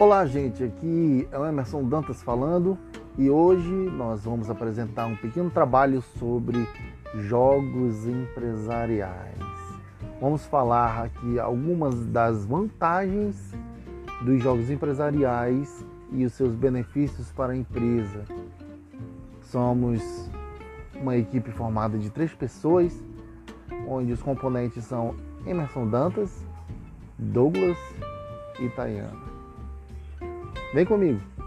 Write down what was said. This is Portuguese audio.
Olá, gente. Aqui é o Emerson Dantas falando e hoje nós vamos apresentar um pequeno trabalho sobre jogos empresariais. Vamos falar aqui algumas das vantagens dos jogos empresariais e os seus benefícios para a empresa. Somos uma equipe formada de três pessoas, onde os componentes são Emerson Dantas, Douglas e Tayana. Vem comigo!